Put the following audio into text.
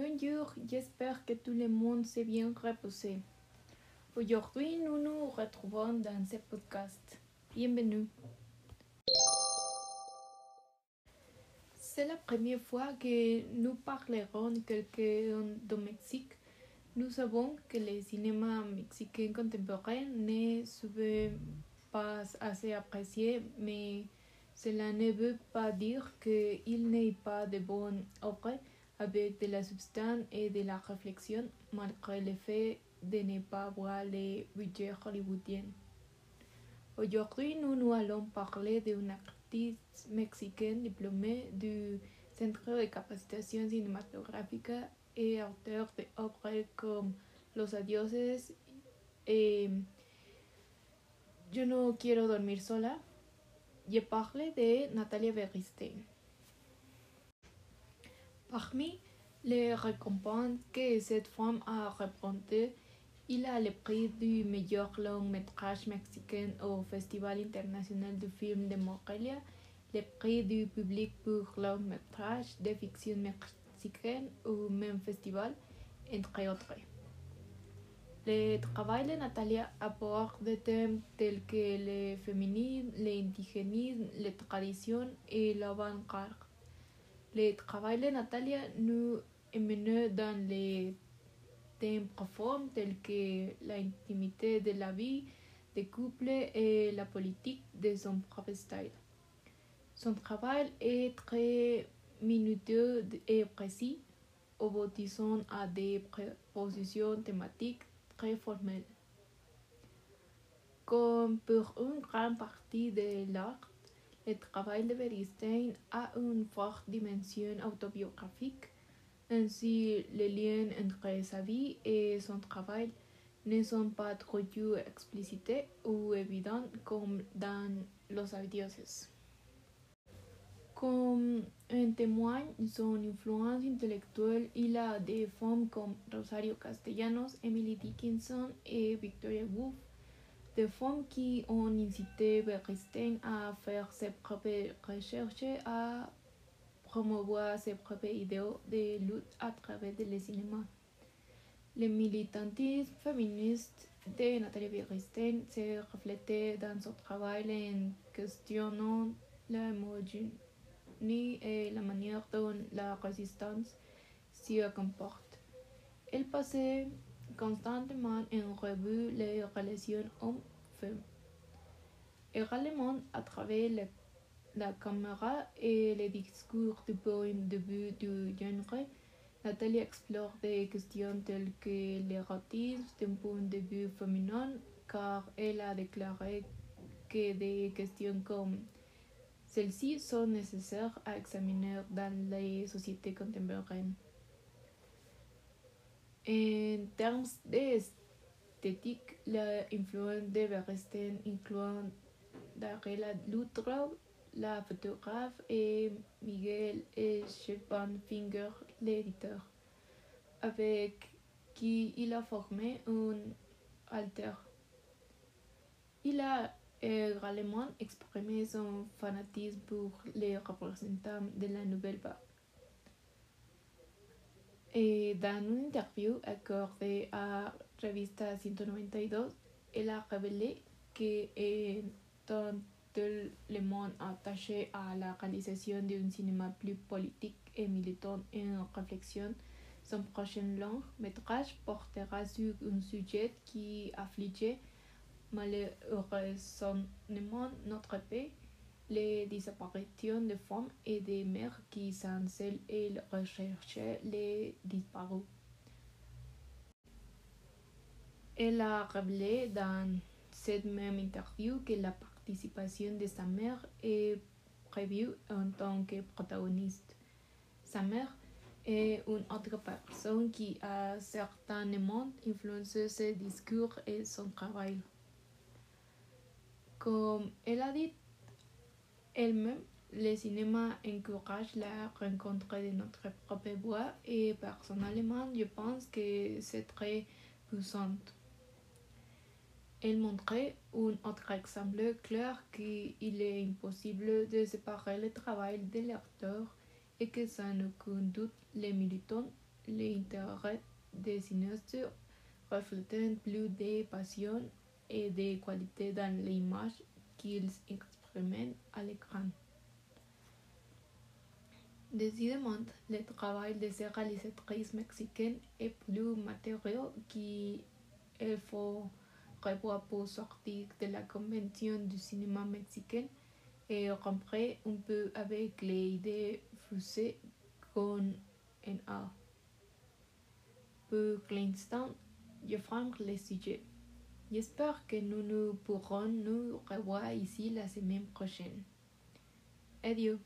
Bonjour, j'espère que tout le monde s'est bien reposé. Aujourd'hui, nous nous retrouvons dans ce podcast. Bienvenue. C'est la première fois que nous parlerons quelqu'un du Mexique. Nous savons que le cinéma mexicain contemporain n'est souvent pas assez apprécié, mais cela ne veut pas dire qu'il n'y ait pas de bonnes œuvres avec de la substance et de la réflexion, malgré le fait de ne pas avoir les budgets hollywoodiens. Aujourd'hui, nous, nous allons parler d'une artiste mexicaine diplômée du Centre de Capacitación Cinematográfica et auteur d'œuvres comme Los Adioses et Yo no quiero dormir sola. Je parle de Natalia Berristein. Parmi les récompenses que cette femme a remportées, il a le prix du meilleur long métrage mexicain au Festival international du film de Montréal, le prix du public pour long métrage de fiction mexicaine au même festival, entre autres. Le travail de Natalia aborde des thèmes tels que le féminisme, l'indigénisme, les traditions et l'avant-garde. Le travail de Natalia nous emmène dans les thèmes profonds tels que l'intimité de la vie des couples et la politique de son propre style. Son travail est très minutieux et précis, aboutissant à des propositions thématiques très formelles. Comme pour une grande partie de l'art, le travail de Bernstein a une forte dimension autobiographique. Ainsi, les liens entre sa vie et son travail ne sont pas trop explicités ou évidents comme Los Adioses. Comme en témoigne son influence intellectuelle, il a des femmes comme Rosario Castellanos, Emily Dickinson et Victoria Woolf, des femmes qui ont incité Bernstein à faire ses propres recherches, à promouvoir ses propres idéaux de lutte à travers le cinéma. Le militantisme féministe de Nathalie Bernstein s'est reflété dans son travail en questionnant la ni et la manière dont la résistance s'y comporte. Elle passait constamment en revue les relations hommes-femmes. Également, à travers la, la, caméra et les discours du point de vue du genre, Nathalie explore des questions telles que l'érotisme d'un point de vue féminin, car elle a déclaré que des questions comme celles-ci sont nécessaires à examiner dans les sociétés contemporaines. En termes d'esthétique, l'influence de Bernstein inclut Darela Luttrell, la photographe, et Miguel Finger, l'éditeur, avec qui il a formé un alter. Il a également exprimé son fanatisme pour les représentants de la nouvelle vague. Et dans une interview accordée à Revista 192, elle a révélé qu'étant le monde attaché à la réalisation d'un cinéma plus politique et militant en réflexion, son prochain long métrage portera sur un sujet qui affligeait malheureusement notre pays, les disparitions de femmes et de mères qui sont celles et recherchaient les disparus. Elle a révélé dans cette même interview que la participation de sa mère est prévue en tant que protagoniste. Sa mère est une autre personne qui a certainement influencé ses discours et son travail. Comme elle a dit elle-même, le cinéma encourage la rencontre de notre propre voix et personnellement, je pense que c'est très puissant. Elle montrait un autre exemple clair qu'il est impossible de séparer le travail de l'acteur et que sans aucun doute les militants l'intérêt des cinéastes reflètent plus de passion et de qualité dans l'image qu'ils expriment à l'écran. Décidément, le travail de ces réalisatrices mexicaines est plus matériel qu'il faut revoir pour sortir de la convention du cinéma mexicain et rompre un peu avec les idées fusées qu'on en a. Pour l'instant, je ferme le sujet. J'espère que nous, nous pourrons nous revoir ici la semaine prochaine. Adieu.